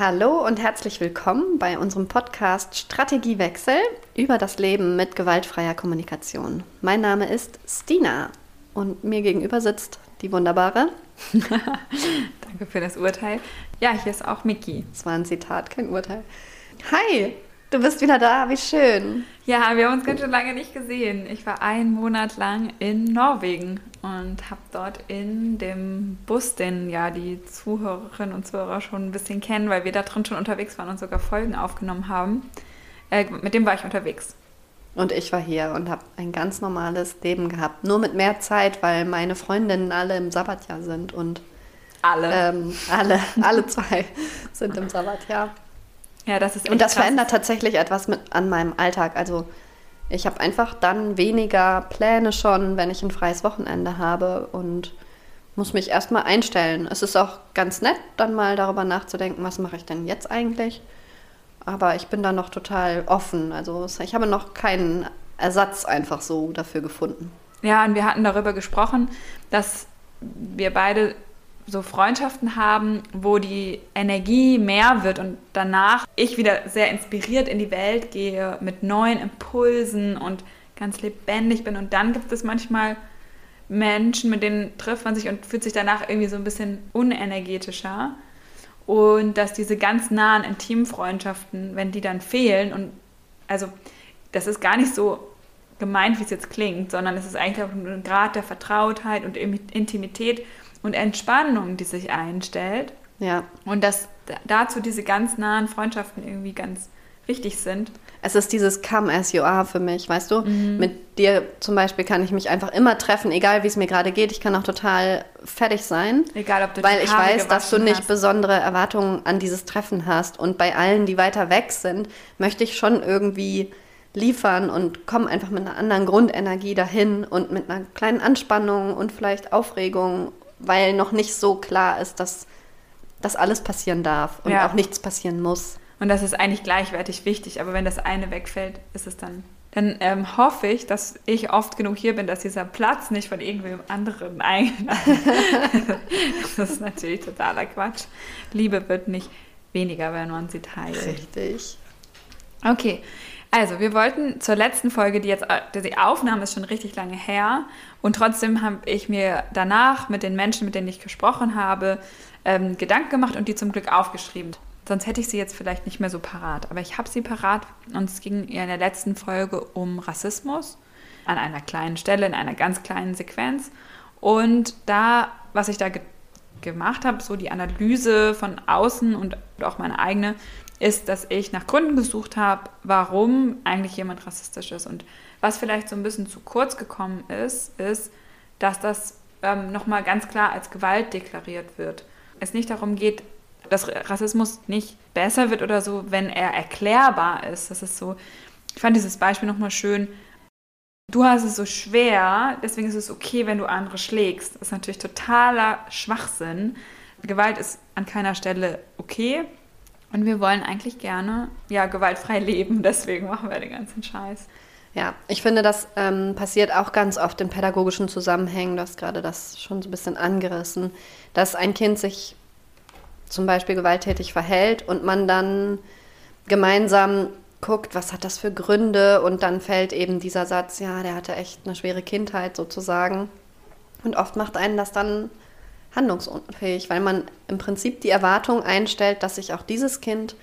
Hallo und herzlich willkommen bei unserem Podcast Strategiewechsel über das Leben mit gewaltfreier Kommunikation. Mein Name ist Stina und mir gegenüber sitzt die wunderbare. Danke für das Urteil. Ja, hier ist auch Miki. Das war ein Zitat, kein Urteil. Hi, Du bist wieder da, wie schön. Ja, wir haben uns ganz schön lange nicht gesehen. Ich war einen Monat lang in Norwegen und habe dort in dem Bus, den ja die Zuhörerinnen und Zuhörer schon ein bisschen kennen, weil wir da drin schon unterwegs waren und sogar Folgen aufgenommen haben, äh, mit dem war ich unterwegs. Und ich war hier und habe ein ganz normales Leben gehabt. Nur mit mehr Zeit, weil meine Freundinnen alle im Sabbatjahr sind und alle. Ähm, alle, alle zwei sind im Sabbatjahr. Ja, das ist Und das krass. verändert tatsächlich etwas mit, an meinem Alltag. Also ich habe einfach dann weniger Pläne schon, wenn ich ein freies Wochenende habe und muss mich erstmal einstellen. Es ist auch ganz nett, dann mal darüber nachzudenken, was mache ich denn jetzt eigentlich. Aber ich bin da noch total offen. Also ich habe noch keinen Ersatz einfach so dafür gefunden. Ja, und wir hatten darüber gesprochen, dass wir beide so Freundschaften haben, wo die Energie mehr wird und danach ich wieder sehr inspiriert in die Welt gehe mit neuen Impulsen und ganz lebendig bin. Und dann gibt es manchmal Menschen, mit denen trifft man sich und fühlt sich danach irgendwie so ein bisschen unenergetischer. Und dass diese ganz nahen Intimfreundschaften, wenn die dann fehlen, und also das ist gar nicht so gemeint, wie es jetzt klingt, sondern es ist eigentlich auch ein Grad der Vertrautheit und Intimität, und Entspannung, die sich einstellt. Ja. Und dass dazu diese ganz nahen Freundschaften irgendwie ganz wichtig sind. Es ist dieses Come as you are für mich, weißt du? Mhm. Mit dir zum Beispiel kann ich mich einfach immer treffen, egal wie es mir gerade geht. Ich kann auch total fertig sein. Egal, ob du Weil ich weiß, dass du nicht hast. besondere Erwartungen an dieses Treffen hast. Und bei allen, die weiter weg sind, möchte ich schon irgendwie liefern und komme einfach mit einer anderen Grundenergie dahin und mit einer kleinen Anspannung und vielleicht Aufregung weil noch nicht so klar ist, dass das alles passieren darf und ja. auch nichts passieren muss. Und das ist eigentlich gleichwertig wichtig, aber wenn das eine wegfällt, ist es dann. Dann ähm, hoffe ich, dass ich oft genug hier bin, dass dieser Platz nicht von irgendwem anderen eingenommen Das ist natürlich totaler Quatsch. Liebe wird nicht weniger, wenn man sie teilt. Richtig. Okay, also, wir wollten zur letzten Folge, die jetzt, die Aufnahme ist schon richtig lange her, und trotzdem habe ich mir danach mit den Menschen, mit denen ich gesprochen habe, ähm, Gedanken gemacht und die zum Glück aufgeschrieben. Sonst hätte ich sie jetzt vielleicht nicht mehr so parat. Aber ich habe sie parat und es ging in der letzten Folge um Rassismus an einer kleinen Stelle, in einer ganz kleinen Sequenz. Und da, was ich da ge gemacht habe, so die Analyse von außen und auch meine eigene, ist, dass ich nach Gründen gesucht habe, warum eigentlich jemand rassistisch ist. Und was vielleicht so ein bisschen zu kurz gekommen ist, ist, dass das ähm, nochmal ganz klar als Gewalt deklariert wird. Es nicht darum geht, dass Rassismus nicht besser wird oder so, wenn er erklärbar ist. Das ist so, ich fand dieses Beispiel nochmal schön. Du hast es so schwer, deswegen ist es okay, wenn du andere schlägst. Das ist natürlich totaler Schwachsinn. Gewalt ist an keiner Stelle okay. Und wir wollen eigentlich gerne ja, gewaltfrei leben, deswegen machen wir den ganzen Scheiß. Ja, ich finde, das ähm, passiert auch ganz oft in pädagogischen Zusammenhängen. Du hast gerade das schon so ein bisschen angerissen, dass ein Kind sich zum Beispiel gewalttätig verhält und man dann gemeinsam guckt, was hat das für Gründe und dann fällt eben dieser Satz, ja, der hatte echt eine schwere Kindheit sozusagen. Und oft macht einen das dann handlungsunfähig, weil man im Prinzip die Erwartung einstellt, dass sich auch dieses Kind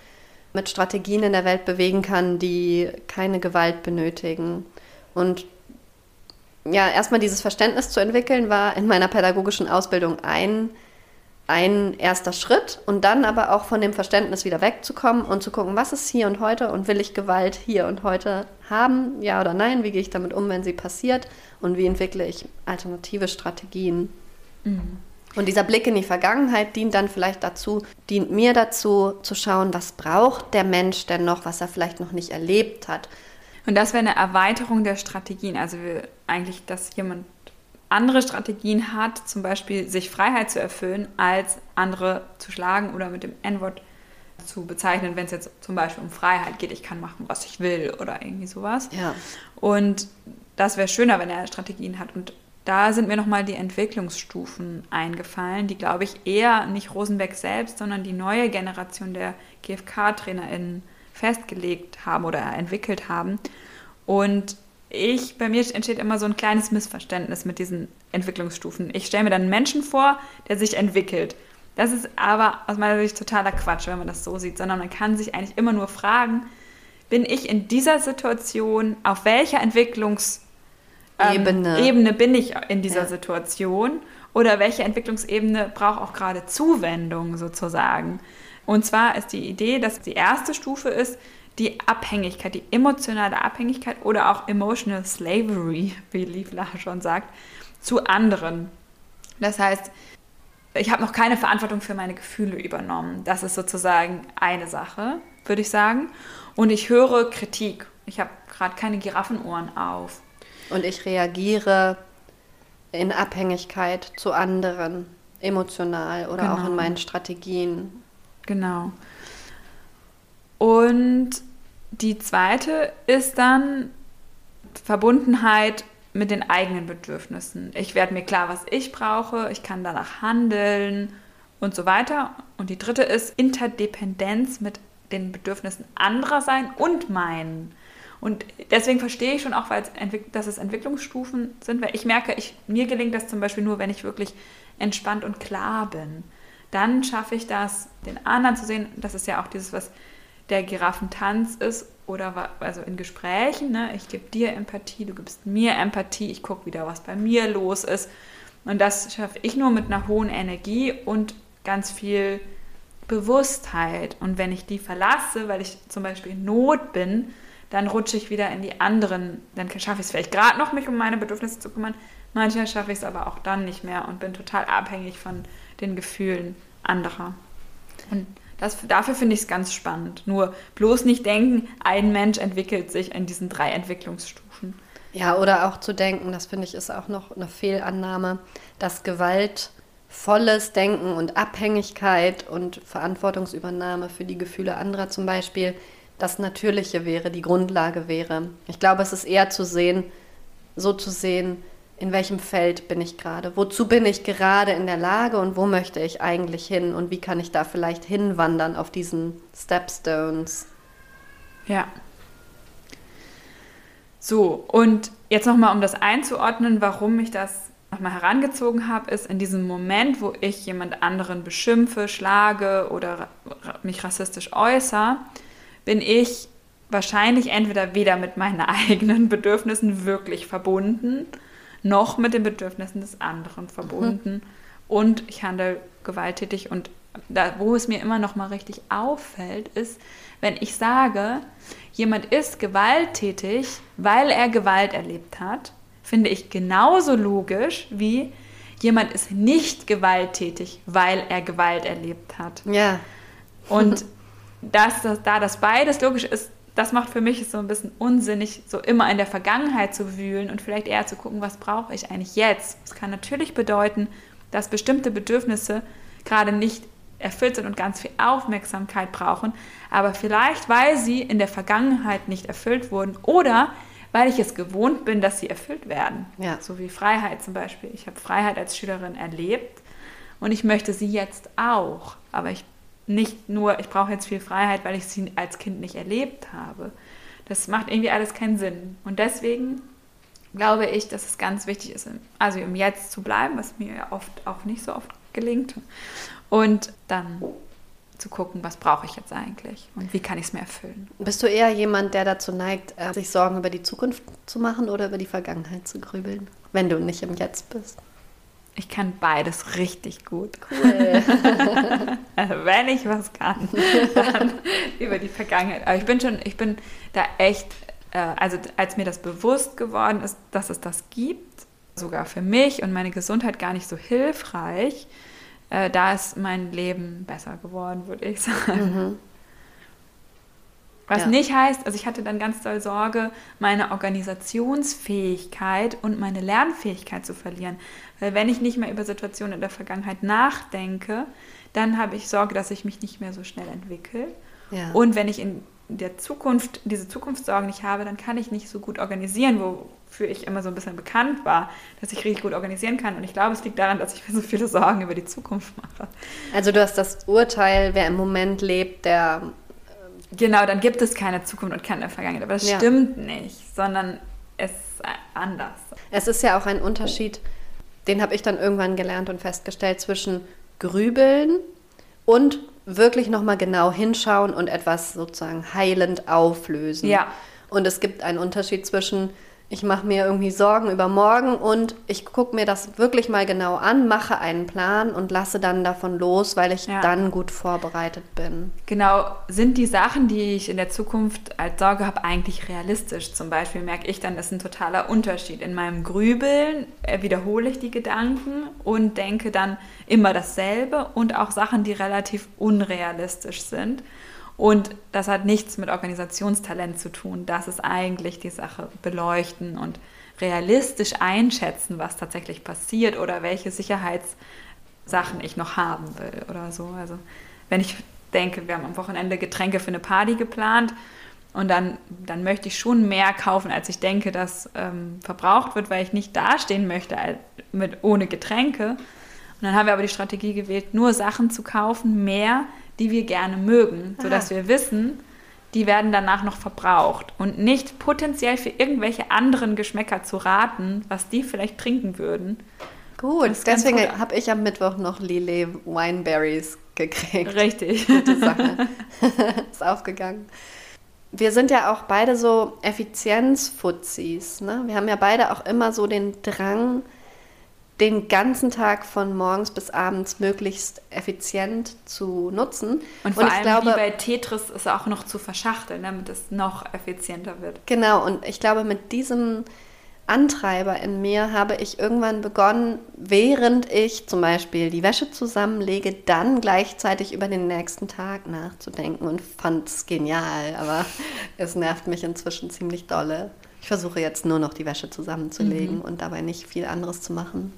mit Strategien in der Welt bewegen kann, die keine Gewalt benötigen. Und ja, erstmal dieses Verständnis zu entwickeln, war in meiner pädagogischen Ausbildung ein, ein erster Schritt und dann aber auch von dem Verständnis wieder wegzukommen und zu gucken, was ist hier und heute und will ich Gewalt hier und heute haben, ja oder nein, wie gehe ich damit um, wenn sie passiert und wie entwickle ich alternative Strategien. Mhm. Und dieser Blick in die Vergangenheit dient dann vielleicht dazu, dient mir dazu zu schauen, was braucht der Mensch denn noch, was er vielleicht noch nicht erlebt hat. Und das wäre eine Erweiterung der Strategien. Also eigentlich, dass jemand andere Strategien hat, zum Beispiel sich Freiheit zu erfüllen, als andere zu schlagen oder mit dem N-Wort zu bezeichnen, wenn es jetzt zum Beispiel um Freiheit geht, ich kann machen, was ich will oder irgendwie sowas. Ja. Und das wäre schöner, wenn er Strategien hat. Und da sind mir nochmal die Entwicklungsstufen eingefallen, die, glaube ich, eher nicht Rosenberg selbst, sondern die neue Generation der GFK-TrainerInnen festgelegt haben oder entwickelt haben. Und ich, bei mir entsteht immer so ein kleines Missverständnis mit diesen Entwicklungsstufen. Ich stelle mir dann einen Menschen vor, der sich entwickelt. Das ist aber aus meiner Sicht totaler Quatsch, wenn man das so sieht, sondern man kann sich eigentlich immer nur fragen, bin ich in dieser Situation, auf welcher Entwicklungs- ähm, Ebene. Ebene bin ich in dieser ja. Situation oder welche Entwicklungsebene braucht auch gerade Zuwendung sozusagen. Und zwar ist die Idee, dass die erste Stufe ist die Abhängigkeit, die emotionale Abhängigkeit oder auch emotional slavery, wie Liefla schon sagt, zu anderen. Das heißt, ich habe noch keine Verantwortung für meine Gefühle übernommen. Das ist sozusagen eine Sache, würde ich sagen. Und ich höre Kritik. Ich habe gerade keine Giraffenohren auf. Und ich reagiere in Abhängigkeit zu anderen, emotional oder genau. auch in meinen Strategien. Genau. Und die zweite ist dann Verbundenheit mit den eigenen Bedürfnissen. Ich werde mir klar, was ich brauche, ich kann danach handeln und so weiter. Und die dritte ist Interdependenz mit den Bedürfnissen anderer sein und meinen. Und deswegen verstehe ich schon auch, weil dass es Entwicklungsstufen sind, weil ich merke, ich, mir gelingt das zum Beispiel nur, wenn ich wirklich entspannt und klar bin. Dann schaffe ich das, den anderen zu sehen. Das ist ja auch dieses, was der Giraffentanz ist oder also in Gesprächen. Ne? Ich gebe dir Empathie, du gibst mir Empathie, ich gucke wieder, was bei mir los ist. Und das schaffe ich nur mit einer hohen Energie und ganz viel Bewusstheit. Und wenn ich die verlasse, weil ich zum Beispiel in Not bin, dann rutsche ich wieder in die anderen. Dann schaffe ich es vielleicht gerade noch, mich um meine Bedürfnisse zu kümmern. Manchmal schaffe ich es aber auch dann nicht mehr und bin total abhängig von den Gefühlen anderer. Und das, dafür finde ich es ganz spannend. Nur bloß nicht denken, ein Mensch entwickelt sich in diesen drei Entwicklungsstufen. Ja, oder auch zu denken, das finde ich ist auch noch eine Fehlannahme, dass gewaltvolles Denken und Abhängigkeit und Verantwortungsübernahme für die Gefühle anderer zum Beispiel das Natürliche wäre, die Grundlage wäre. Ich glaube, es ist eher zu sehen, so zu sehen, in welchem Feld bin ich gerade, wozu bin ich gerade in der Lage und wo möchte ich eigentlich hin und wie kann ich da vielleicht hinwandern auf diesen Stepstones. Ja. So, und jetzt nochmal, um das einzuordnen, warum ich das nochmal herangezogen habe, ist in diesem Moment, wo ich jemand anderen beschimpfe, schlage oder mich rassistisch äußere, bin ich wahrscheinlich entweder weder mit meinen eigenen Bedürfnissen wirklich verbunden, noch mit den Bedürfnissen des anderen verbunden. Mhm. Und ich handle gewalttätig. Und da, wo es mir immer noch mal richtig auffällt, ist, wenn ich sage, jemand ist gewalttätig, weil er Gewalt erlebt hat, finde ich genauso logisch wie jemand ist nicht gewalttätig, weil er Gewalt erlebt hat. Ja. Und dass, dass da das beides logisch ist, das macht für mich so ein bisschen unsinnig, so immer in der Vergangenheit zu wühlen und vielleicht eher zu gucken, was brauche ich eigentlich jetzt. Das kann natürlich bedeuten, dass bestimmte Bedürfnisse gerade nicht erfüllt sind und ganz viel Aufmerksamkeit brauchen, aber vielleicht, weil sie in der Vergangenheit nicht erfüllt wurden oder weil ich es gewohnt bin, dass sie erfüllt werden. Ja. So wie Freiheit zum Beispiel. Ich habe Freiheit als Schülerin erlebt und ich möchte sie jetzt auch, aber ich nicht nur, ich brauche jetzt viel Freiheit, weil ich sie als Kind nicht erlebt habe. Das macht irgendwie alles keinen Sinn. Und deswegen glaube ich, dass es ganz wichtig ist, also im Jetzt zu bleiben, was mir ja oft auch nicht so oft gelingt. Und dann zu gucken, was brauche ich jetzt eigentlich und wie kann ich es mir erfüllen. Bist du eher jemand, der dazu neigt, äh, sich Sorgen über die Zukunft zu machen oder über die Vergangenheit zu grübeln, wenn du nicht im Jetzt bist? Ich kann beides richtig gut. Cool. also wenn ich was kann, dann über die Vergangenheit. Aber ich bin schon, ich bin da echt, äh, also als mir das bewusst geworden ist, dass es das gibt, sogar für mich und meine Gesundheit gar nicht so hilfreich, äh, da ist mein Leben besser geworden, würde ich sagen. Mhm. Was Ja. nicht heißt, also ich hatte dann ganz doll Sorge, meine Organisationsfähigkeit und meine Lernfähigkeit zu verlieren. Weil wenn ich nicht mehr über Situationen in der Vergangenheit nachdenke, dann habe ich Sorge, dass ich mich nicht mehr so schnell entwickle. Ja. Und wenn ich in der Zukunft diese Zukunftssorgen nicht habe, dann kann ich nicht so gut organisieren, wofür ich immer so ein bisschen bekannt war, dass ich richtig gut organisieren kann. Und ich glaube, es liegt daran, dass ich mir so viele Sorgen über die Zukunft mache. Also du hast das Urteil, wer im Moment lebt, der Genau, dann gibt es keine Zukunft und keine Vergangenheit. Aber das Ja. stimmt nicht, sondern es ist anders. Es ist ja auch ein Unterschied, den habe ich dann irgendwann gelernt und festgestellt, zwischen Grübeln und wirklich nochmal genau hinschauen und etwas sozusagen heilend auflösen. Ja. Und es gibt einen Unterschied zwischen, ich mache mir irgendwie Sorgen über morgen und ich gucke mir das wirklich mal genau an, mache einen Plan und lasse dann davon los, weil ich Ja. dann gut vorbereitet bin. Genau, sind die Sachen, die ich in der Zukunft als Sorge habe, eigentlich realistisch? Zum Beispiel merke ich dann, das ist ein totaler Unterschied. In meinem Grübeln äh, wiederhole ich die Gedanken und denke dann immer dasselbe und auch Sachen, die relativ unrealistisch sind. Und das hat nichts mit Organisationstalent zu tun. Das ist eigentlich die Sache beleuchten und realistisch einschätzen, was tatsächlich passiert oder welche Sicherheitssachen ich noch haben will oder so. Also wenn ich denke, wir haben am Wochenende Getränke für eine Party geplant und dann, dann möchte ich schon mehr kaufen, als ich denke, dass ähm, verbraucht wird, weil ich nicht dastehen möchte mit, ohne Getränke. Und dann haben wir aber die Strategie gewählt, nur Sachen zu kaufen, mehr, die wir gerne mögen, sodass wir wissen, die werden danach noch verbraucht und nicht potenziell für irgendwelche anderen Geschmäcker zu raten, was die vielleicht trinken würden. Gut, deswegen habe ich am Mittwoch noch Lillet Wineberries gekriegt. Richtig. Gute Sache. ist aufgegangen. Wir sind ja auch beide so Effizienzfuzis. Ne? Wir haben ja beide auch immer so den Drang, den ganzen Tag von morgens bis abends möglichst effizient zu nutzen. Und vor ich allem glaube, wie bei Tetris ist auch noch zu verschachteln, damit es noch effizienter wird. Genau, und ich glaube, mit diesem Antreiber in mir habe ich irgendwann begonnen, während ich zum Beispiel die Wäsche zusammenlege, dann gleichzeitig über den nächsten Tag nachzudenken und fand es genial, aber es nervt mich inzwischen ziemlich dolle. Ich versuche jetzt nur noch die Wäsche zusammenzulegen und dabei nicht viel anderes zu machen.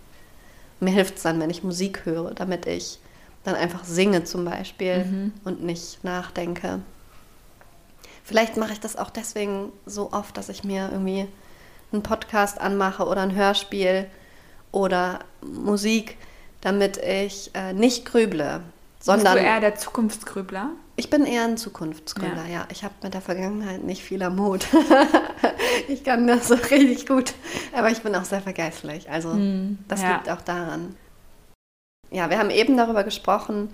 Mir hilft es dann, wenn ich Musik höre, damit ich dann einfach singe zum Beispiel und nicht nachdenke. Vielleicht mache ich das auch deswegen so oft, dass ich mir irgendwie einen Podcast anmache oder ein Hörspiel oder Musik, damit ich äh, nicht grüble, sondern Bist du eher der Zukunftsgrübler? Ich bin eher ein Zukunftsgründer, ja. Ich habe mit der Vergangenheit nicht viel am Hut. ich kann das so richtig gut, aber ich bin auch sehr vergesslich. Also das ja. liegt auch daran. Ja, wir haben eben darüber gesprochen,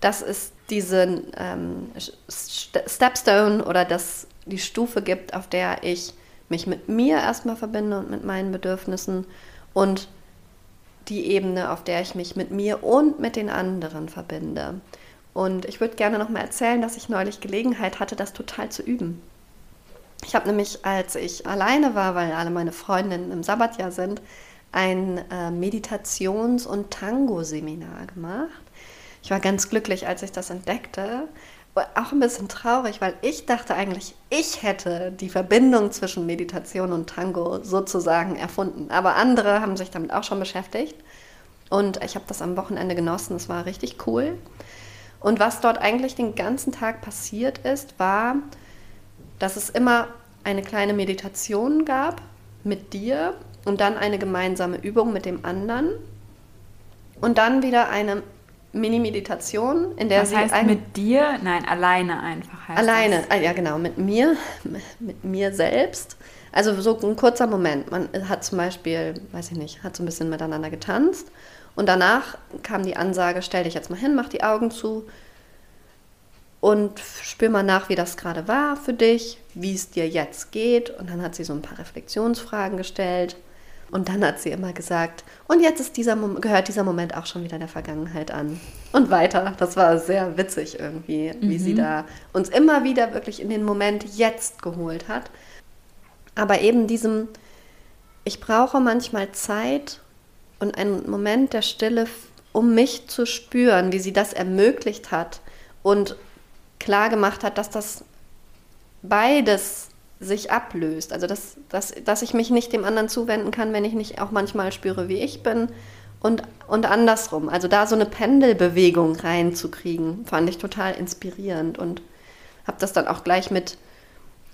dass es diesen ähm, St- Stepstone oder dass die Stufe gibt, auf der ich mich mit mir erstmal verbinde und mit meinen Bedürfnissen und die Ebene, auf der ich mich mit mir und mit den anderen verbinde. Und ich würde gerne noch mal erzählen, dass ich neulich Gelegenheit hatte, das total zu üben. Ich habe nämlich, als ich alleine war, weil alle meine Freundinnen im Sabbatjahr sind, ein äh, Meditations- und Tango-Seminar gemacht. Ich war ganz glücklich, als ich das entdeckte. Auch ein bisschen traurig, weil ich dachte eigentlich, ich hätte die Verbindung zwischen Meditation und Tango sozusagen erfunden. Aber andere haben sich damit auch schon beschäftigt. Und ich habe das am Wochenende genossen. Es war richtig cool. Und was dort eigentlich den ganzen Tag passiert ist, war, dass es immer eine kleine Meditation gab mit dir und dann eine gemeinsame Übung mit dem anderen und dann wieder eine Mini-Meditation, in der Was sie heißt mit dir? Nein, alleine einfach heißt alleine, Das. ah, ja genau, mit mir, mit mir selbst. Also so ein kurzer Moment. Man hat zum Beispiel, weiß ich nicht, hat so ein bisschen miteinander getanzt und danach kam die Ansage, stell dich jetzt mal hin, mach die Augen zu und spür mal nach, wie das gerade war für dich, wie es dir jetzt geht. Und dann hat sie so ein paar Reflexionsfragen gestellt. Und dann hat sie immer gesagt, und jetzt ist dieser Mom gehört dieser Moment auch schon wieder der Vergangenheit an. Und weiter. Das war sehr witzig irgendwie, wie sie da uns immer wieder wirklich in den Moment jetzt geholt hat. Aber eben diesem, ich brauche manchmal Zeit und einen Moment der Stille, um mich zu spüren, wie sie das ermöglicht hat und klar gemacht hat, dass das beides sich ablöst. Also dass, dass, dass ich mich nicht dem anderen zuwenden kann, wenn ich nicht auch manchmal spüre, wie ich bin. Und, und andersrum. Also da so eine Pendelbewegung reinzukriegen, fand ich total inspirierend und habe das dann auch gleich mit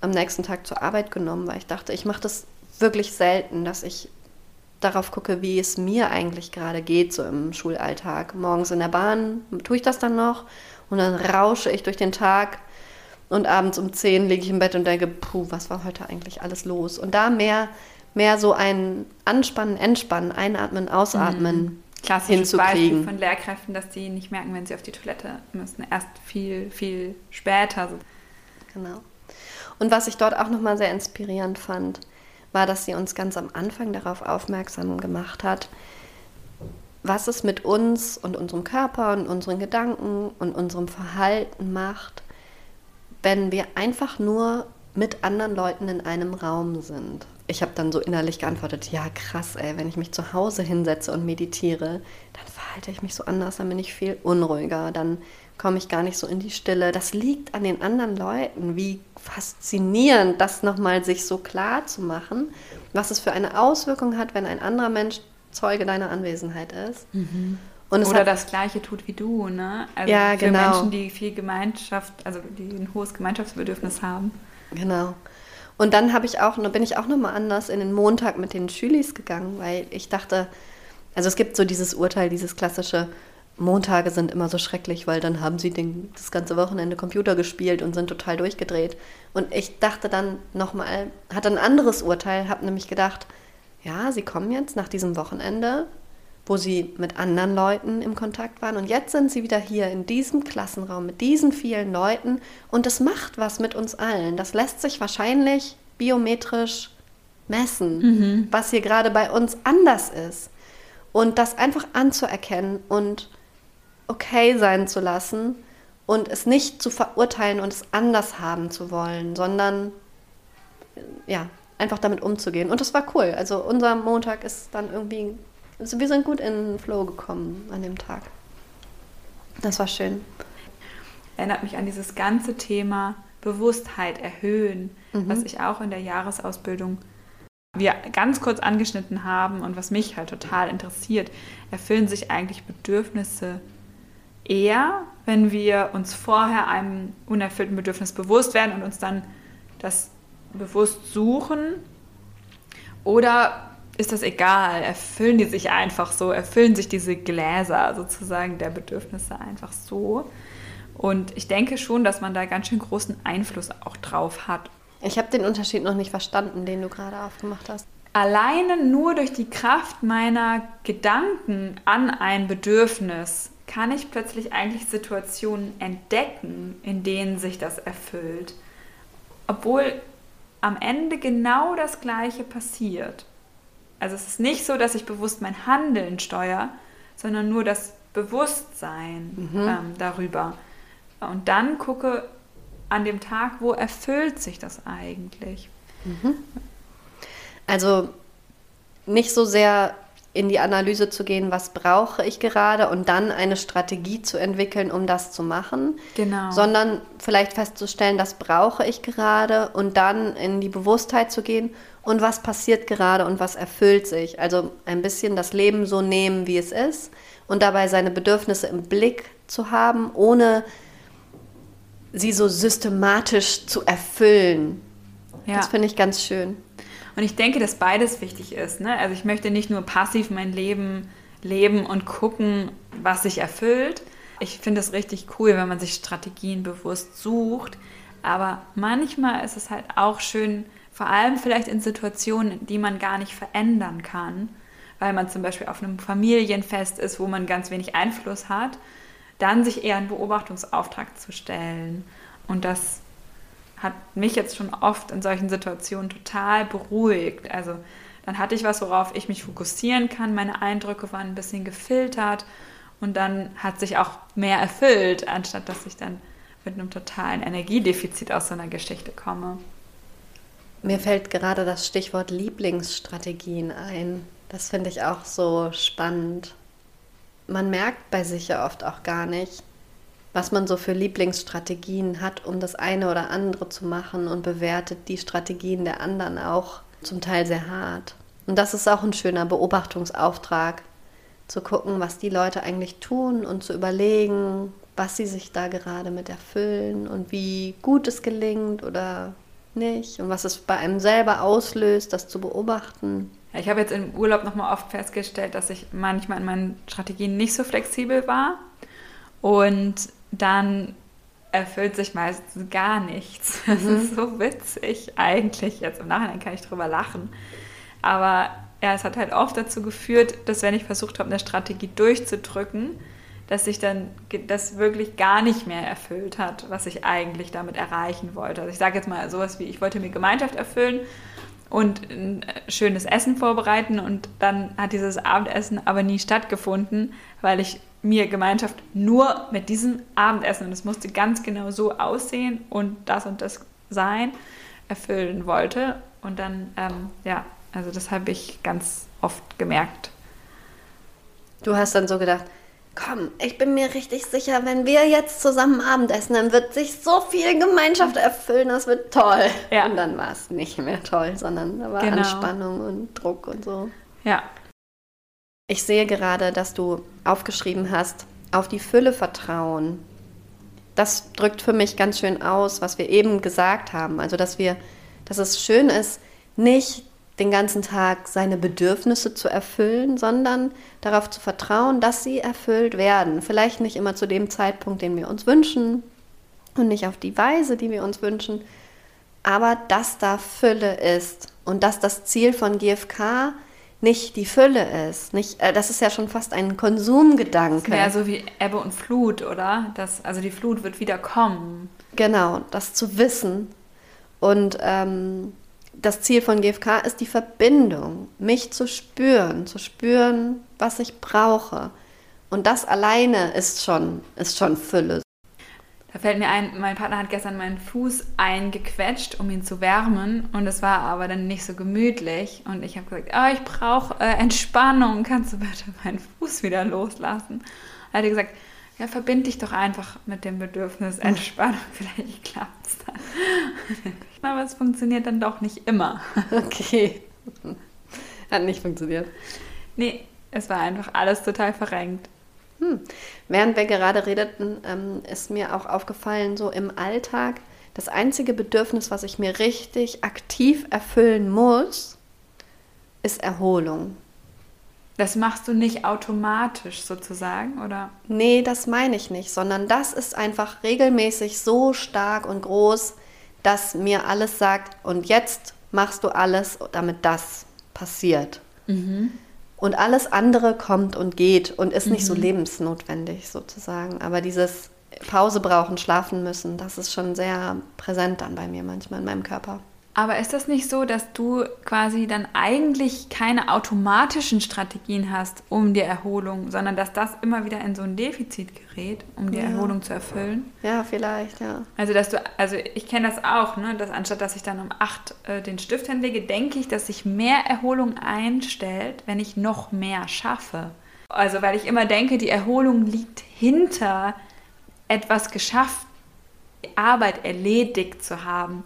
am nächsten Tag zur Arbeit genommen, weil ich dachte, ich mache das wirklich selten, dass ich darauf gucke, wie es mir eigentlich gerade geht, so im Schulalltag. Morgens in der Bahn tue ich das dann noch und dann rausche ich durch den Tag und abends um 10 liege ich im Bett und denke, puh, was war heute eigentlich alles los? Und da mehr, mehr so ein Anspannen, Entspannen, Einatmen, Ausatmen mhm. Klassisches. Beispiel von Lehrkräften, dass die nicht merken, wenn sie auf die Toilette müssen. Erst viel, viel später. Genau. Und was ich dort auch nochmal sehr inspirierend fand, war, dass sie uns ganz am Anfang darauf aufmerksam gemacht hat, was es mit uns und unserem Körper und unseren Gedanken und unserem Verhalten macht, wenn wir einfach nur mit anderen Leuten in einem Raum sind. Ich habe dann so innerlich geantwortet, ja krass, ey, wenn ich mich zu Hause hinsetze und meditiere, dann verhalte ich mich so anders, dann bin ich viel unruhiger, dann komme ich gar nicht so in die Stille. Das liegt an den anderen Leuten. Wie faszinierend, das nochmal sich so klar zu machen, was es für eine Auswirkung hat, wenn ein anderer Mensch Zeuge deiner Anwesenheit ist. Mhm. Oder hat, das Gleiche tut wie du, ne? Also ja, für genau. Menschen, die viel Gemeinschaft, also die ein hohes Gemeinschaftsbedürfnis haben. Genau. Und dann habe ich auch, bin ich auch nochmal anders in den Montag mit den Schülis gegangen, weil ich dachte, also es gibt so dieses Urteil, dieses klassische, Montage sind immer so schrecklich, weil dann haben sie den, das ganze Wochenende Computer gespielt und sind total durchgedreht. Und ich dachte dann nochmal, hatte ein anderes Urteil, habe nämlich gedacht, ja, sie kommen jetzt nach diesem Wochenende, wo sie mit anderen Leuten im Kontakt waren und jetzt sind sie wieder hier in diesem Klassenraum mit diesen vielen Leuten und es macht was mit uns allen. Das lässt sich wahrscheinlich biometrisch messen, mhm. was hier gerade bei uns anders ist. Und das einfach anzuerkennen und okay sein zu lassen und es nicht zu verurteilen und es anders haben zu wollen, sondern ja, einfach damit umzugehen. Und das war cool. Also unser Montag ist dann irgendwie, also wir sind gut in den Flow gekommen an dem Tag. Das war schön. Erinnert mich an dieses ganze Thema Bewusstheit erhöhen, mhm. was ich auch in der Jahresausbildung wir ganz kurz angeschnitten haben und was mich halt total interessiert, erfüllen sich eigentlich Bedürfnisse eher, wenn wir uns vorher einem unerfüllten Bedürfnis bewusst werden und uns dann das bewusst suchen? Oder ist das egal? Erfüllen die sich einfach so? Erfüllen sich diese Gläser sozusagen der Bedürfnisse einfach so? Und ich denke schon, dass man da ganz schön großen Einfluss auch drauf hat. Ich habe den Unterschied noch nicht verstanden, den du gerade aufgemacht hast. Alleine nur durch die Kraft meiner Gedanken an ein Bedürfnis kann ich plötzlich eigentlich Situationen entdecken, in denen sich das erfüllt. Obwohl am Ende genau das Gleiche passiert. Also es ist nicht so, dass ich bewusst mein Handeln steuere, sondern nur das Bewusstsein mhm. ähm, darüber. Und dann gucke an dem Tag, wo erfüllt sich das eigentlich. Mhm. Also nicht so sehr in die Analyse zu gehen, was brauche ich gerade und dann eine Strategie zu entwickeln, um das zu machen. Genau. Sondern vielleicht festzustellen, das brauche ich gerade und dann in die Bewusstheit zu gehen und was passiert gerade und was erfüllt sich. Also ein bisschen das Leben so nehmen, wie es ist und dabei seine Bedürfnisse im Blick zu haben, ohne sie so systematisch zu erfüllen. Ja. Das finde ich ganz schön. Und ich denke, dass beides wichtig ist. Ne? Also ich möchte nicht nur passiv mein Leben leben und gucken, was sich erfüllt. Ich finde es richtig cool, wenn man sich Strategien bewusst sucht. Aber manchmal ist es halt auch schön, vor allem vielleicht in Situationen, die man gar nicht verändern kann, weil man zum Beispiel auf einem Familienfest ist, wo man ganz wenig Einfluss hat, dann sich eher einen Beobachtungsauftrag zu stellen. Und das hat mich jetzt schon oft in solchen Situationen total beruhigt. Also dann hatte ich was, worauf ich mich fokussieren kann. Meine Eindrücke waren ein bisschen gefiltert und dann hat sich auch mehr erfüllt, anstatt dass ich dann mit einem totalen Energiedefizit aus so einer Geschichte komme. Mir fällt gerade das Stichwort Lieblingsstrategien ein. Das finde ich auch so spannend. Man merkt bei sich ja oft auch gar nicht, was man so für Lieblingsstrategien hat, um das eine oder andere zu machen und bewertet die Strategien der anderen auch zum Teil sehr hart. Und das ist auch ein schöner Beobachtungsauftrag, zu gucken, was die Leute eigentlich tun und zu überlegen, was sie sich da gerade mit erfüllen und wie gut es gelingt oder nicht und was es bei einem selber auslöst, das zu beobachten. Ich habe jetzt im Urlaub nochmal oft festgestellt, dass ich manchmal in meinen Strategien nicht so flexibel war und dann erfüllt sich meistens gar nichts. Das mhm. ist so witzig eigentlich. Jetzt im Nachhinein kann ich drüber lachen. Aber ja, es hat halt oft dazu geführt, dass wenn ich versucht habe, eine Strategie durchzudrücken, dass sich dann das wirklich gar nicht mehr erfüllt hat, was ich eigentlich damit erreichen wollte. Also ich sage jetzt mal sowas wie, ich wollte mir Gemeinschaft erfüllen und ein schönes Essen vorbereiten und dann hat dieses Abendessen aber nie stattgefunden, weil ich mir Gemeinschaft nur mit diesem Abendessen, und es musste ganz genau so aussehen und das und das sein, erfüllen wollte. Und dann, ähm, ja, also das habe ich ganz oft gemerkt. Du hast dann so gedacht, komm, ich bin mir richtig sicher, wenn wir jetzt zusammen Abendessen, dann wird sich so viel Gemeinschaft erfüllen, das wird toll. Ja. Und dann war es nicht mehr toll, sondern da war genau. Anspannung und Druck und so. Ja. Ich sehe gerade, dass du aufgeschrieben hast, auf die Fülle vertrauen. Das drückt für mich ganz schön aus, was wir eben gesagt haben. Also, dass wir, dass es schön ist, nicht den ganzen Tag seine Bedürfnisse zu erfüllen, sondern darauf zu vertrauen, dass sie erfüllt werden. Vielleicht nicht immer zu dem Zeitpunkt, den wir uns wünschen und nicht auf die Weise, die wir uns wünschen, aber dass da Fülle ist und dass das Ziel von GFK nicht die Fülle ist. Nicht, äh, das ist ja schon fast ein Konsumgedanke. Ja, so wie Ebbe und Flut, oder? Das, also die Flut wird wieder kommen. Genau, das zu wissen und ähm, das Ziel von GFK ist die Verbindung, mich zu spüren, zu spüren, was ich brauche. Und das alleine ist schon, ist schon Fülle. Da fällt mir ein, mein Partner hat gestern meinen Fuß eingequetscht, um ihn zu wärmen. Und es war aber dann nicht so gemütlich. Und ich habe gesagt, oh, ich brauche äh, Entspannung. Kannst du bitte meinen Fuß wieder loslassen? Er hat gesagt, ja, verbind dich doch einfach mit dem Bedürfnis Entspannung. Vielleicht klappt es dann. Aber es funktioniert dann doch nicht immer. Okay. Hat nicht funktioniert. Nee, es war einfach alles total verrenkt. Hm. Während wir gerade redeten, ähm, ist mir auch aufgefallen, so im Alltag, das einzige Bedürfnis, was ich mir richtig aktiv erfüllen muss, ist Erholung. Das machst du nicht automatisch sozusagen, oder? Nee, das meine ich nicht, sondern das ist einfach regelmäßig so stark und groß, dass mir alles sagt, und jetzt machst du alles, damit das passiert. Mhm. Und alles andere kommt und geht und ist nicht mhm. so lebensnotwendig sozusagen. Aber dieses Pause brauchen, schlafen müssen, das ist schon sehr präsent dann bei mir manchmal in meinem Körper. Aber ist das nicht so, dass du quasi dann eigentlich keine automatischen Strategien hast, um die Erholung, sondern dass das immer wieder in so ein Defizit gerät, um die ja. Erholung zu erfüllen? Ja, vielleicht, ja. Also, dass du, also ich kenne das auch, ne, dass anstatt dass ich dann um acht äh, den Stift hinlege, denke ich, dass sich mehr Erholung einstellt, wenn ich noch mehr schaffe. Also, weil ich immer denke, die Erholung liegt hinter etwas geschafft, Arbeit erledigt zu haben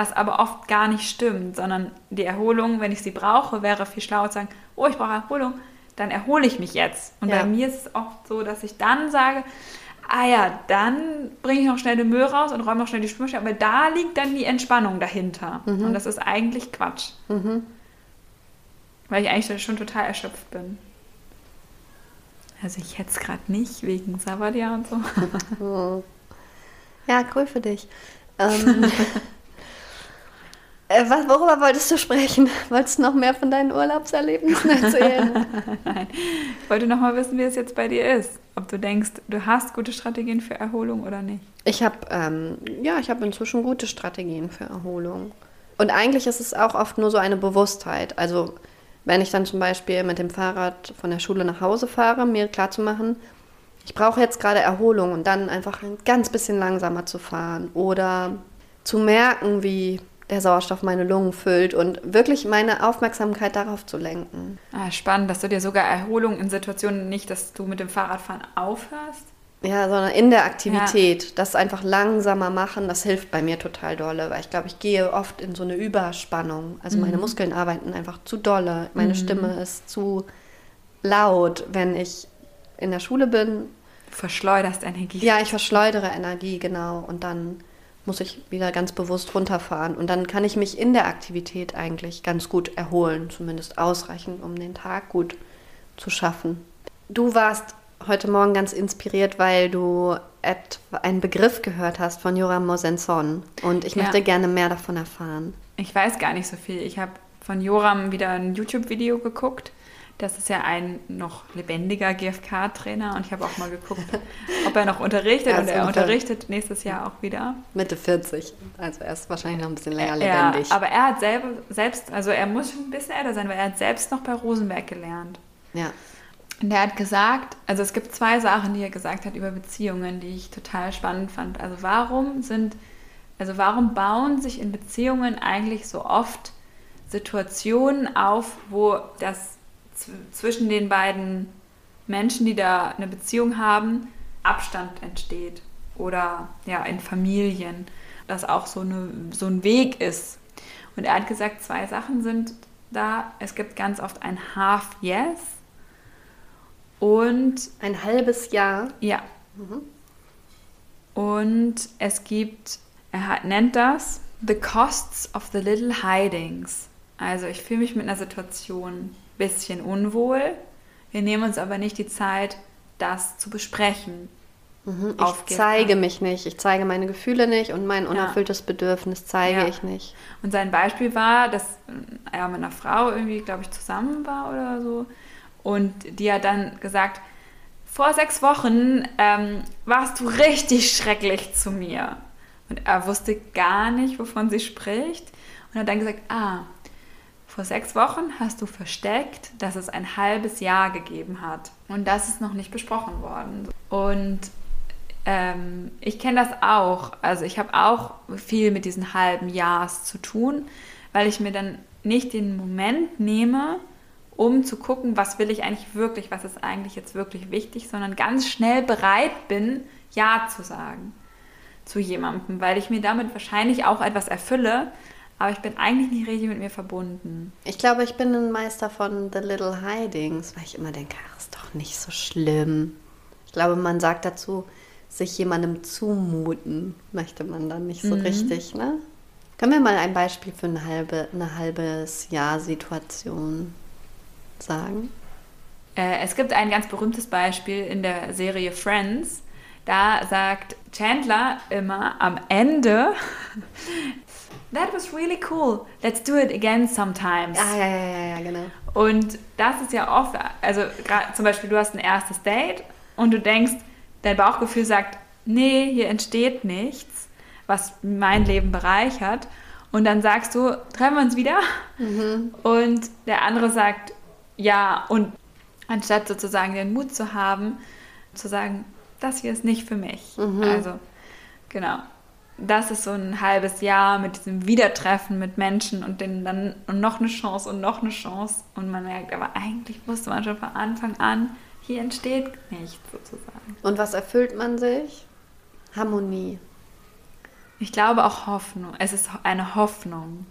was aber oft gar nicht stimmt, sondern die Erholung, wenn ich sie brauche, wäre viel schlauer zu sagen, oh, ich brauche Erholung, dann erhole ich mich jetzt. Und ja. bei mir ist es oft so, dass ich dann sage, ah ja, dann bringe ich noch schnell den Müll raus und räume noch schnell die Spülmaschine, aber da liegt dann die Entspannung dahinter. Mhm. Und das ist eigentlich Quatsch. Mhm. Weil ich eigentlich schon total erschöpft bin. Also ich es gerade nicht, wegen Sabadia und so. ja, cool für dich. Ähm, Äh, was, worüber wolltest du sprechen? Wolltest du noch mehr von deinen Urlaubserlebnissen erzählen? Nein, ich wollte noch mal wissen, wie es jetzt bei dir ist. Ob du denkst, du hast gute Strategien für Erholung oder nicht. Ich habe ähm, ja, ich habe inzwischen gute Strategien für Erholung. Und eigentlich ist es auch oft nur so eine Bewusstheit. Also wenn ich dann zum Beispiel mit dem Fahrrad von der Schule nach Hause fahre, mir klarzumachen, ich brauche jetzt gerade Erholung und dann einfach ein ganz bisschen langsamer zu fahren oder zu merken, wie der Sauerstoff meine Lungen füllt und wirklich meine Aufmerksamkeit darauf zu lenken. Ah, spannend, dass du dir sogar Erholung in Situationen nicht, dass du mit dem Fahrradfahren aufhörst? Ja, sondern in der Aktivität. Ja. Das einfach langsamer machen, das hilft bei mir total dolle, weil ich glaube, ich gehe oft in so eine Überspannung. Also mhm. meine Muskeln arbeiten einfach zu dolle. Meine mhm. Stimme ist zu laut, wenn ich in der Schule bin. Du verschleuderst Energie. Ja, ich verschleudere Energie, genau. Und dann muss ich wieder ganz bewusst runterfahren. Und dann kann ich mich in der Aktivität eigentlich ganz gut erholen, zumindest ausreichend, um den Tag gut zu schaffen. Du warst heute Morgen ganz inspiriert, weil du einen Begriff gehört hast von Joram Mosenson. Und ich ja. möchte gerne mehr davon erfahren. Ich weiß gar nicht so viel. Ich habe von Joram wieder ein YouTube-Video geguckt. Das ist ja ein noch lebendiger GFK-Trainer und ich habe auch mal geguckt, ob er noch unterrichtet und er unterrichtet nächstes Jahr auch wieder. Mitte 40, also er ist wahrscheinlich noch ein bisschen länger lebendig. Ja, aber er hat selber, selbst, also er muss schon ein bisschen älter sein, weil er hat selbst noch bei Rosenberg gelernt. Ja. Und er hat gesagt, also es gibt zwei Sachen, die er gesagt hat über Beziehungen, die ich total spannend fand. Also warum sind, also warum bauen sich in Beziehungen eigentlich so oft Situationen auf, wo das zwischen den beiden Menschen, die da eine Beziehung haben, Abstand entsteht oder ja in Familien, dass auch so, eine, so ein Weg ist. Und er hat gesagt, zwei Sachen sind da. Es gibt ganz oft ein Half Yes und ein halbes Jahr. Ja. Mhm. Und es gibt, er hat, nennt das The Costs of the Little Hidings. Also ich fühle mich mit einer Situation bisschen unwohl. Wir nehmen uns aber nicht die Zeit, das zu besprechen. Mhm. Ich zeige mich nicht, ich zeige meine Gefühle nicht und mein unerfülltes ja. Bedürfnis zeige ja. ich nicht. Und sein Beispiel war, dass er mit einer Frau irgendwie, glaube ich, zusammen war oder so und die hat dann gesagt, vor sechs Wochen ähm, warst du richtig schrecklich zu mir. Und er wusste gar nicht, wovon sie spricht. Und hat dann gesagt, ah, vor sechs Wochen hast du versteckt, dass es ein halbes Jahr gegeben hat. Und das ist noch nicht besprochen worden. Und ähm, ich kenne das auch. Also ich habe auch viel mit diesen halben Jahres zu tun, weil ich mir dann nicht den Moment nehme, um zu gucken, was will ich eigentlich wirklich, was ist eigentlich jetzt wirklich wichtig, sondern ganz schnell bereit bin, Ja zu sagen zu jemandem, weil ich mir damit wahrscheinlich auch etwas erfülle, aber ich bin eigentlich nicht richtig mit mir verbunden. Ich glaube, ich bin ein Meister von The Little Hidings, weil ich immer denke, ach, ist doch nicht so schlimm. Ich glaube, man sagt dazu, sich jemandem zumuten, möchte man dann nicht so mhm. richtig, ne? Können wir mal ein Beispiel für eine halbe, eine halbes Jahr Situation sagen? Äh, es gibt ein ganz berühmtes Beispiel in der Serie Friends. Da sagt Chandler immer am Ende, That was really cool. Let's do it again sometimes. Ah, ja, ja, ja, ja, genau. Und das ist ja oft, also zum Beispiel, du hast ein erstes Date und du denkst, dein Bauchgefühl sagt, nee, hier entsteht nichts, was mein Leben bereichert. Und dann sagst du, treffen wir uns wieder? Mhm. Und der andere sagt, ja, und anstatt sozusagen den Mut zu haben, zu sagen, das hier ist nicht für mich. Mhm. Also, genau. Das ist so ein halbes Jahr mit diesem Wiedertreffen mit Menschen und denen dann und noch eine Chance und noch eine Chance. Und man merkt, aber eigentlich wusste man schon von Anfang an, hier entsteht nichts sozusagen. Und was erfüllt man sich? Harmonie. Ich glaube auch Hoffnung. Es ist eine Hoffnung.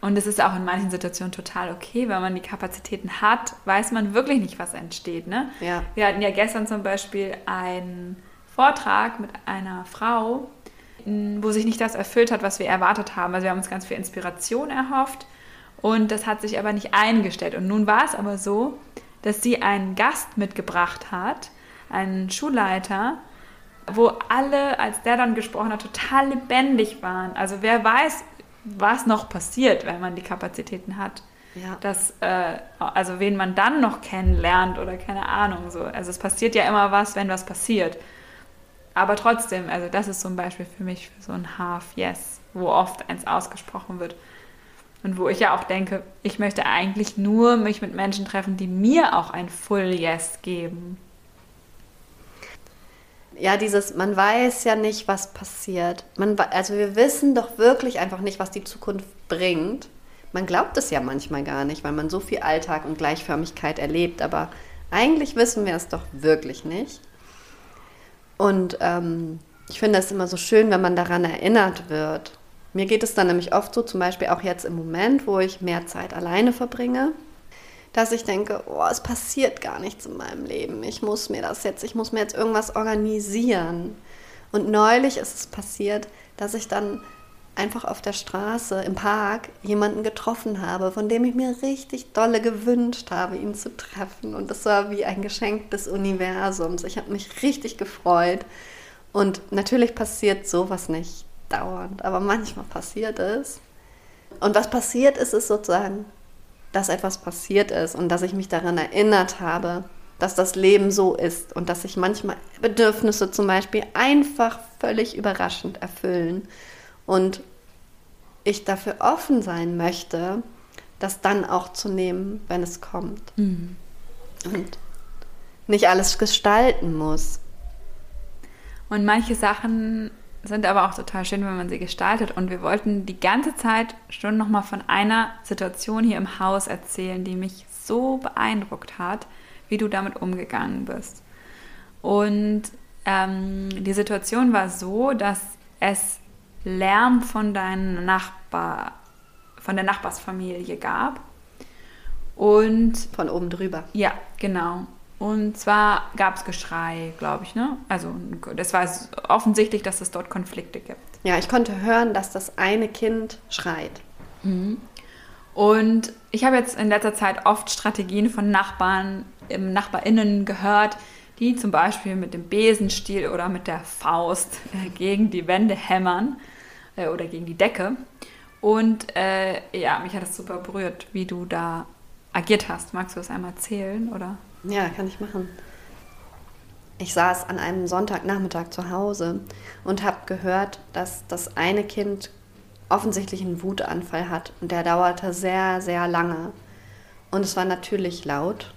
Und es ist auch in manchen Situationen total okay, wenn man die Kapazitäten hat, weiß man wirklich nicht, was entsteht. Ne? Ja. Wir hatten ja gestern zum Beispiel einen Vortrag mit einer Frau, wo sich nicht das erfüllt hat, was wir erwartet haben. Also wir haben uns ganz viel Inspiration erhofft und das hat sich aber nicht eingestellt. Und nun war es aber so, dass sie einen Gast mitgebracht hat, einen Schulleiter, wo alle, als der dann gesprochen hat, total lebendig waren. Also wer weiß, was noch passiert, wenn man die Kapazitäten hat. Ja. Das, äh, also wen man dann noch kennenlernt oder keine Ahnung. So. Also es passiert ja immer was, wenn was passiert. Aber trotzdem, also das ist zum Beispiel für mich so ein Half Yes, wo oft eins ausgesprochen wird. Und wo ich ja auch denke, ich möchte eigentlich nur mich mit Menschen treffen, die mir auch ein Full Yes geben ja, dieses, man weiß ja nicht, was passiert. Man, also wir wissen doch wirklich einfach nicht, was die Zukunft bringt. Man glaubt es ja manchmal gar nicht, weil man so viel Alltag und Gleichförmigkeit erlebt, aber eigentlich wissen wir es doch wirklich nicht. Und ähm, ich finde es immer so schön, wenn man daran erinnert wird. Mir geht es dann nämlich oft so, zum Beispiel auch jetzt im Moment, wo ich mehr Zeit alleine verbringe, dass ich denke, oh, es passiert gar nichts in meinem Leben. Ich muss mir das jetzt, ich muss mir jetzt irgendwas organisieren. Und neulich ist es passiert, dass ich dann einfach auf der Straße im Park jemanden getroffen habe, von dem ich mir richtig dolle gewünscht habe, ihn zu treffen. Und das war wie ein Geschenk des Universums. Ich habe mich richtig gefreut. Und natürlich passiert sowas nicht dauernd, aber manchmal passiert es. Und was passiert ist, ist sozusagen, dass etwas passiert ist und dass ich mich daran erinnert habe, dass das Leben so ist und dass sich manchmal Bedürfnisse zum Beispiel einfach völlig überraschend erfüllen und ich dafür offen sein möchte, das dann auch zu nehmen, wenn es kommt. Mhm. Und nicht alles gestalten muss. Und manche Sachen sind aber auch total schön, wenn man sie gestaltet. Und wir wollten die ganze Zeit schon nochmal von einer Situation hier im Haus erzählen, die mich so beeindruckt hat, wie du damit umgegangen bist. Und ähm, die Situation war so, dass es Lärm von deinem Nachbar, von der Nachbarsfamilie gab. Und von oben drüber. Ja, genau. Und zwar gab es Geschrei, glaube ich, ne? Also das war offensichtlich, dass es dort Konflikte gibt. Ja, ich konnte hören, dass das eine Kind schreit. Mhm. Und ich habe jetzt in letzter Zeit oft Strategien von Nachbarn, NachbarInnen gehört, die zum Beispiel mit dem Besenstiel oder mit der Faust äh, gegen die Wände hämmern äh, oder gegen die Decke. Und äh, ja, mich hat das super berührt, wie du da agiert hast. Magst du das einmal erzählen, oder? Ja, kann ich machen. Ich saß an einem Sonntagnachmittag zu Hause und habe gehört, dass das eine Kind offensichtlich einen Wutanfall hat und der dauerte sehr, sehr lange. Und es war natürlich laut.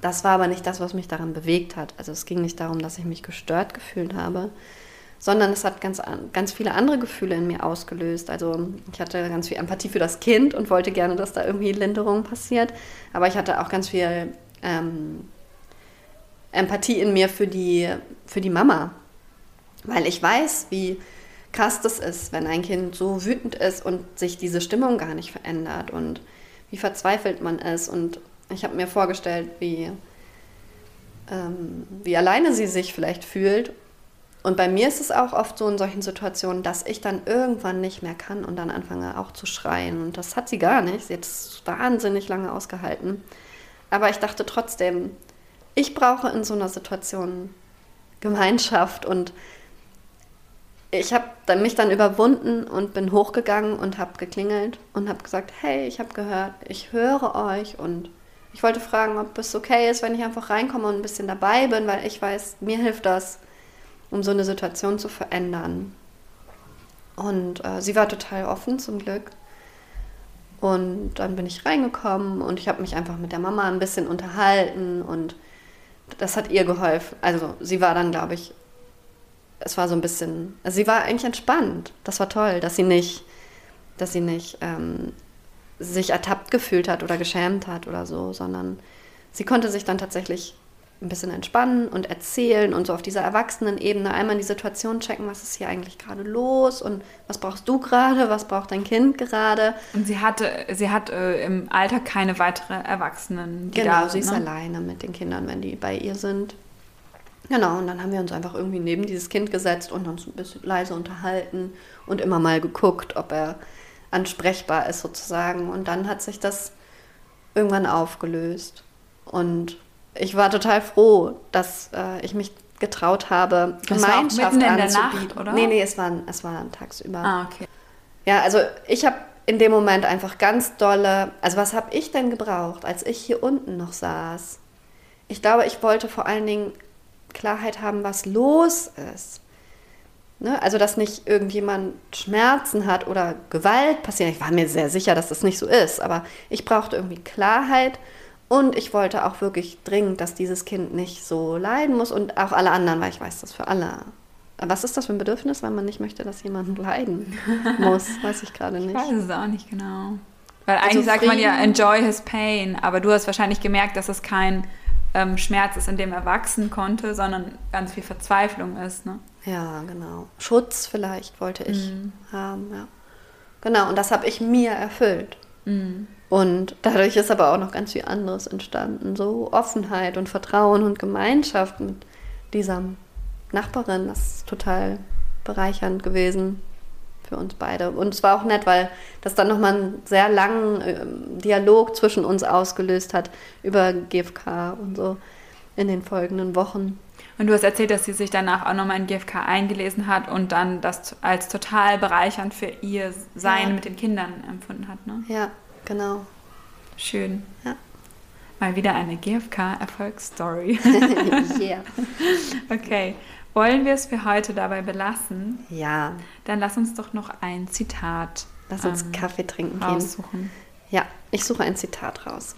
Das war aber nicht das, was mich daran bewegt hat. Also es ging nicht darum, dass ich mich gestört gefühlt habe, sondern es hat ganz, ganz viele andere Gefühle in mir ausgelöst. Also ich hatte ganz viel Empathie für das Kind und wollte gerne, dass da irgendwie Linderung passiert. Aber ich hatte auch ganz viel ähm, Empathie in mir für die, für die Mama. Weil ich weiß, wie krass das ist, wenn ein Kind so wütend ist und sich diese Stimmung gar nicht verändert und wie verzweifelt man ist. Und ich habe mir vorgestellt, wie, ähm, wie alleine sie sich vielleicht fühlt. Und bei mir ist es auch oft so in solchen Situationen, dass ich dann irgendwann nicht mehr kann und dann anfange auch zu schreien. Und das hat sie gar nicht. Sie hat es wahnsinnig lange ausgehalten. Aber ich dachte trotzdem, ich brauche in so einer Situation Gemeinschaft und ich habe mich dann überwunden und bin hochgegangen und habe geklingelt und habe gesagt, hey, ich habe gehört, ich höre euch und ich wollte fragen, ob es okay ist, wenn ich einfach reinkomme und ein bisschen dabei bin, weil ich weiß, mir hilft das, um so eine Situation zu verändern. Und äh, sie war total offen zum Glück. Und dann bin ich reingekommen und ich habe mich einfach mit der Mama ein bisschen unterhalten und das hat ihr geholfen. Also sie war dann, glaube ich, es war so ein bisschen, also sie war eigentlich entspannt. Das war toll, dass sie nicht, dass sie nicht ähm, sich ertappt gefühlt hat oder geschämt hat oder so, sondern sie konnte sich dann tatsächlich ein bisschen entspannen und erzählen und so auf dieser Erwachsenenebene einmal die Situation checken, was ist hier eigentlich gerade los und was brauchst du gerade, was braucht dein Kind gerade. Und sie hatte, sie hat äh, im Alter keine weiteren Erwachsenen. Die genau, da sie ist ne? alleine mit den Kindern, wenn die bei ihr sind. Genau, und dann haben wir uns einfach irgendwie neben dieses Kind gesetzt und uns ein bisschen leise unterhalten und immer mal geguckt, ob er ansprechbar ist sozusagen. Und dann hat sich das irgendwann aufgelöst. Und ich war total froh, dass äh, ich mich getraut habe, das Gemeinschaft war auch mitten in der Nacht, oder? Nee, nee, es war, es war tagsüber. Ah, okay. Ja, also ich habe in dem Moment einfach ganz dolle, also was habe ich denn gebraucht, als ich hier unten noch saß? Ich glaube, ich wollte vor allen Dingen Klarheit haben, was los ist. Ne? Also, dass nicht irgendjemand Schmerzen hat oder Gewalt passiert. Ich war mir sehr sicher, dass das nicht so ist, aber ich brauchte irgendwie Klarheit und ich wollte auch wirklich dringend, dass dieses Kind nicht so leiden muss und auch alle anderen, weil ich weiß das für alle. Was ist das für ein Bedürfnis, wenn man nicht möchte, dass jemand leiden muss? Weiß ich gerade nicht. Ich weiß es auch nicht genau. Weil also eigentlich sagt man ja, enjoy his pain, aber du hast wahrscheinlich gemerkt, dass es kein ähm, Schmerz ist, in dem er wachsen konnte, sondern ganz viel Verzweiflung ist. Ne? Ja, genau. Schutz vielleicht wollte ich mhm. haben, ja. Genau, und das habe ich mir erfüllt. Mhm. Und dadurch ist aber auch noch ganz viel anderes entstanden. So Offenheit und Vertrauen und Gemeinschaft mit dieser Nachbarin. Das ist total bereichernd gewesen für uns beide. Und es war auch nett, weil das dann nochmal einen sehr langen äh, Dialog zwischen uns ausgelöst hat über GFK und so in den folgenden Wochen. Und du hast erzählt, dass sie sich danach auch nochmal in GFK eingelesen hat und dann das als total bereichernd für ihr Sein ja. mit den Kindern empfunden hat, ne? Ja, genau. Schön. Ja. Mal wieder eine GFK-Erfolgsstory. yeah. Okay. Wollen wir es für heute dabei belassen? Ja. Dann lass uns doch noch ein Zitat. Lass uns ähm, Kaffee trinken raussuchen. gehen. Ja, ich suche ein Zitat raus.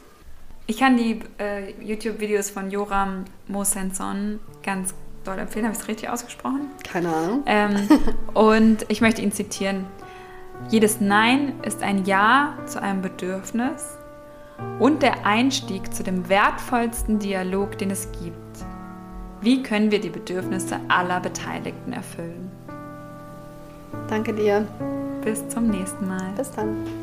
Ich kann die äh, YouTube-Videos von Joram Mosenson ganz doll empfehlen. Habe ich es richtig ausgesprochen? Keine Ahnung. Ähm, und ich möchte ihn zitieren. Jedes Nein ist ein Ja zu einem Bedürfnis und der Einstieg zu dem wertvollsten Dialog, den es gibt. Wie können wir die Bedürfnisse aller Beteiligten erfüllen? Danke dir. Bis zum nächsten Mal. Bis dann.